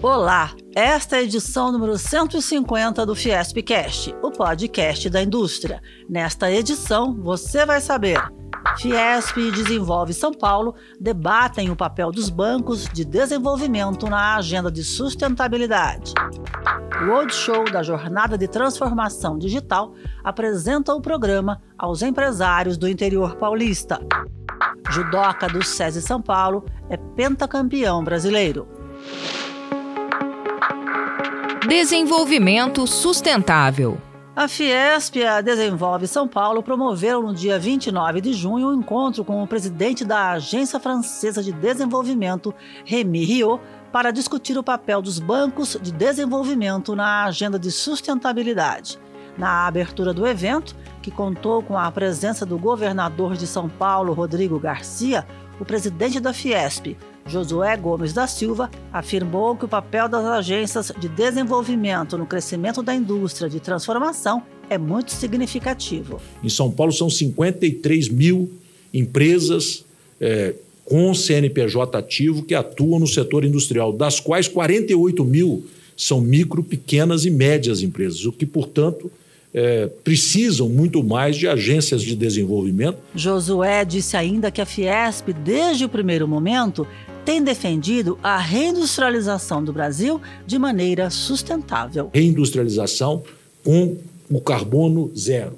Olá, esta é a edição número 150 do Fiespcast, o podcast da indústria. Nesta edição, você vai saber. Fiesp e Desenvolve São Paulo debatem o papel dos bancos de desenvolvimento na agenda de sustentabilidade. O Roadshow da Jornada de Transformação Digital apresenta o programa aos empresários do interior paulista. Judoca do SESI São Paulo é pentacampeão brasileiro. Desenvolvimento Sustentável. A Fiesp e a Desenvolve São Paulo promoveram no dia 29 de junho um encontro com o presidente da Agência Francesa de Desenvolvimento, Remy Rio, para discutir o papel dos bancos de desenvolvimento na agenda de sustentabilidade. Na abertura do evento, que contou com a presença do governador de São Paulo, Rodrigo Garcia, o presidente da Fiesp, Josué Gomes da Silva afirmou que o papel das agências de desenvolvimento no crescimento da indústria de transformação é muito significativo. Em São Paulo são 53 mil empresas é, com CNPJ ativo que atuam no setor industrial, das quais 48 mil são micro, pequenas e médias empresas, o que, portanto, é, precisam muito mais de agências de desenvolvimento. Josué disse ainda que a Fiesp, desde o primeiro momento, tem defendido a reindustrialização do Brasil de maneira sustentável. Reindustrialização com o carbono zero,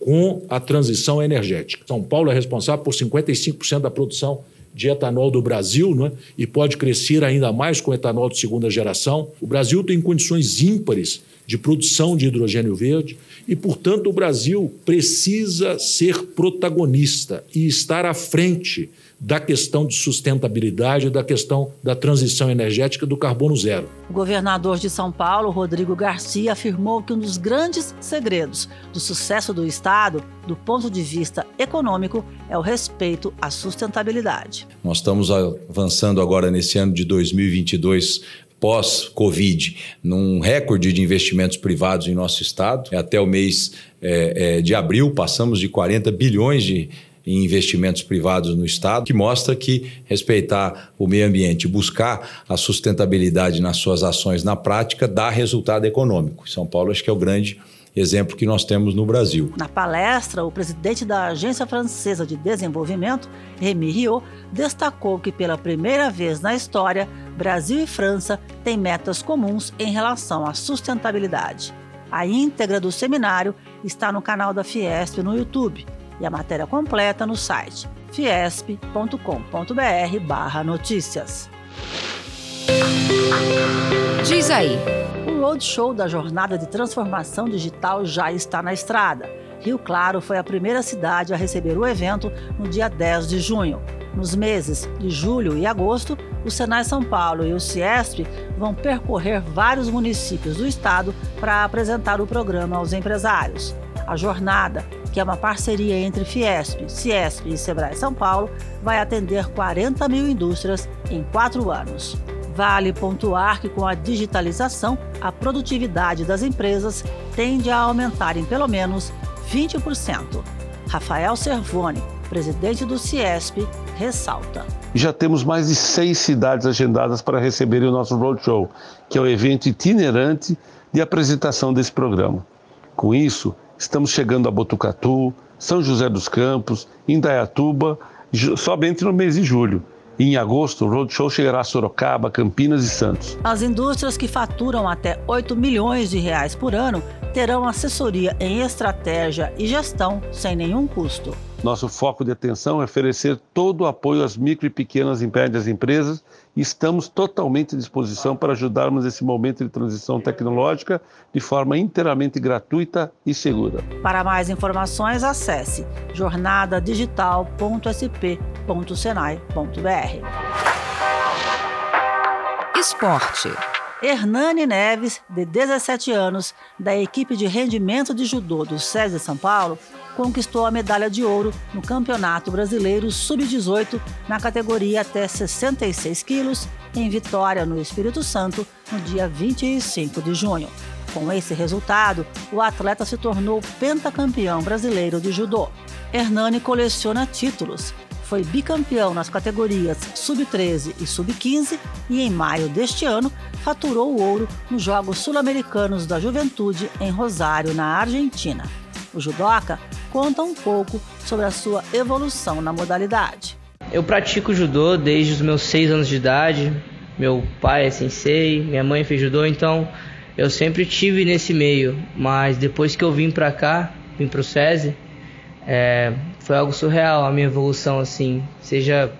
com a transição energética. São Paulo é responsável por 55% da produção de etanol do Brasil né? e pode crescer ainda mais com etanol de segunda geração. O Brasil tem condições ímpares de produção de hidrogênio verde e, portanto, o Brasil precisa ser protagonista e estar à frente da questão de sustentabilidade, da questão da transição energética do carbono zero. O governador de São Paulo, Rodrigo Garcia, afirmou que um dos grandes segredos do sucesso do Estado, do ponto de vista econômico, é o respeito à sustentabilidade. Nós estamos avançando agora nesse ano de 2022 pós-Covid, num recorde de investimentos privados em nosso estado. Até o mês é, é, de abril, passamos de 40 bilhões de em investimentos privados no Estado, que mostra que respeitar o meio ambiente, buscar a sustentabilidade nas suas ações na prática, dá resultado econômico. São Paulo acho que é o grande exemplo que nós temos no Brasil. Na palestra, o presidente da Agência Francesa de Desenvolvimento, Remy Rio, destacou que pela primeira vez na história, Brasil e França têm metas comuns em relação à sustentabilidade. A íntegra do seminário está no canal da Fiesp no YouTube e a matéria completa no site fiesp.com.br barra notícias. Diz aí. Roadshow da Jornada de Transformação Digital já está na estrada. Rio Claro foi a primeira cidade a receber o evento no dia 10 de junho. Nos meses de julho e agosto, o Senai São Paulo e o Ciesp vão percorrer vários municípios do estado para apresentar o programa aos empresários. A jornada que é uma parceria entre Fiesp, Ciesp e Sebrae São Paulo, vai atender 40 mil indústrias em quatro anos. Vale pontuar que, com a digitalização, a produtividade das empresas tende a aumentar em pelo menos 20%. Rafael Servoni, presidente do Ciesp, ressalta. Já temos mais de seis cidades agendadas para receberem o nosso Roadshow, que é o evento itinerante de apresentação desse programa. Com isso, Estamos chegando a Botucatu, São José dos Campos, Indaiatuba, somente no mês de julho. Em agosto, o Roadshow chegará a Sorocaba, Campinas e Santos. As indústrias que faturam até 8 milhões de reais por ano terão assessoria em estratégia e gestão sem nenhum custo. Nosso foco de atenção é oferecer todo o apoio às micro e pequenas e médias empresas e estamos totalmente à disposição para ajudarmos nesse momento de transição tecnológica de forma inteiramente gratuita e segura. Para mais informações, acesse jornadadigital.sp.senai.br. Esporte. Hernani Neves, de 17 anos, da equipe de rendimento de judô do SESI São Paulo, conquistou a medalha de ouro no Campeonato Brasileiro Sub-18 na categoria até 66 quilos, em Vitória, no Espírito Santo, no dia 25 de junho. Com esse resultado, o atleta se tornou pentacampeão brasileiro de judô. Hernani coleciona títulos. Foi bicampeão nas categorias sub-13 e sub-15 e, em maio deste ano, faturou o ouro nos Jogos Sul-Americanos da Juventude em Rosário, na Argentina. O judoca conta um pouco sobre a sua evolução na modalidade. Eu pratico judô desde os meus seis anos de idade. Meu pai é sensei, minha mãe fez judô, então eu sempre tive nesse meio. Mas depois que eu vim pra cá, vim pro SESI, é, foi algo surreal a minha evolução, assim, seja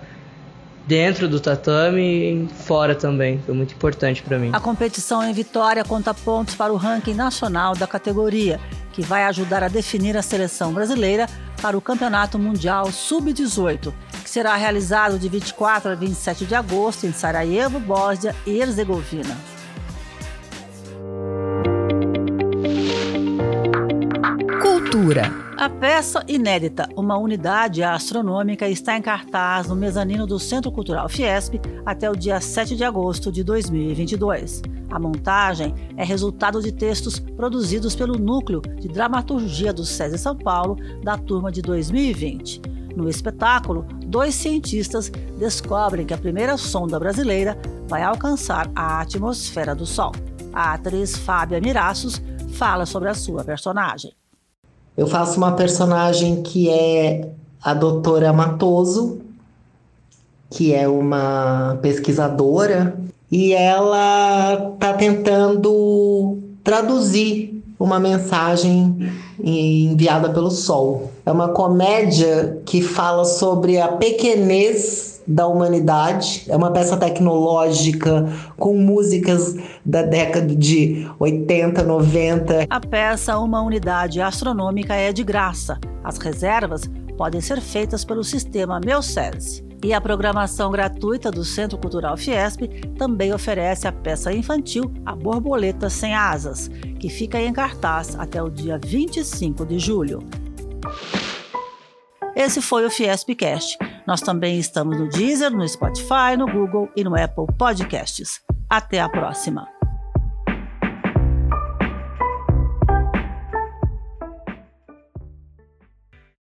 dentro do tatame e fora também. Foi muito importante para mim. A competição em Vitória conta pontos para o ranking nacional da categoria, que vai ajudar a definir a seleção brasileira para o Campeonato Mundial Sub-18, que será realizado de 24 a 27 de agosto em Sarajevo, Bósnia e Herzegovina. Cultura. A peça inédita, uma unidade astronômica, está em cartaz no mezanino do Centro Cultural Fiesp até o dia 7 de agosto de 2022. A montagem é resultado de textos produzidos pelo Núcleo de Dramaturgia do SESI São Paulo da turma de 2020. No espetáculo, dois cientistas descobrem que a primeira sonda brasileira vai alcançar a atmosfera do Sol. A atriz Fábia Miraços fala sobre a sua personagem. Eu faço uma personagem que é a doutora Matoso, que é uma pesquisadora, e ela está tentando traduzir uma mensagem enviada pelo Sol. É uma comédia que fala sobre a pequenez da humanidade. É uma peça tecnológica com músicas da década de 80, 90. A peça Uma Unidade Astronômica é de graça. As reservas podem ser feitas pelo sistema Meu SESI. E a programação gratuita do Centro Cultural Fiesp também oferece a peça infantil A Borboleta Sem Asas, que fica em cartaz até o dia 25 de julho. Esse foi o Fiespcast. Nós também estamos no Deezer, no Spotify, no Google e no Apple Podcasts. Até a próxima!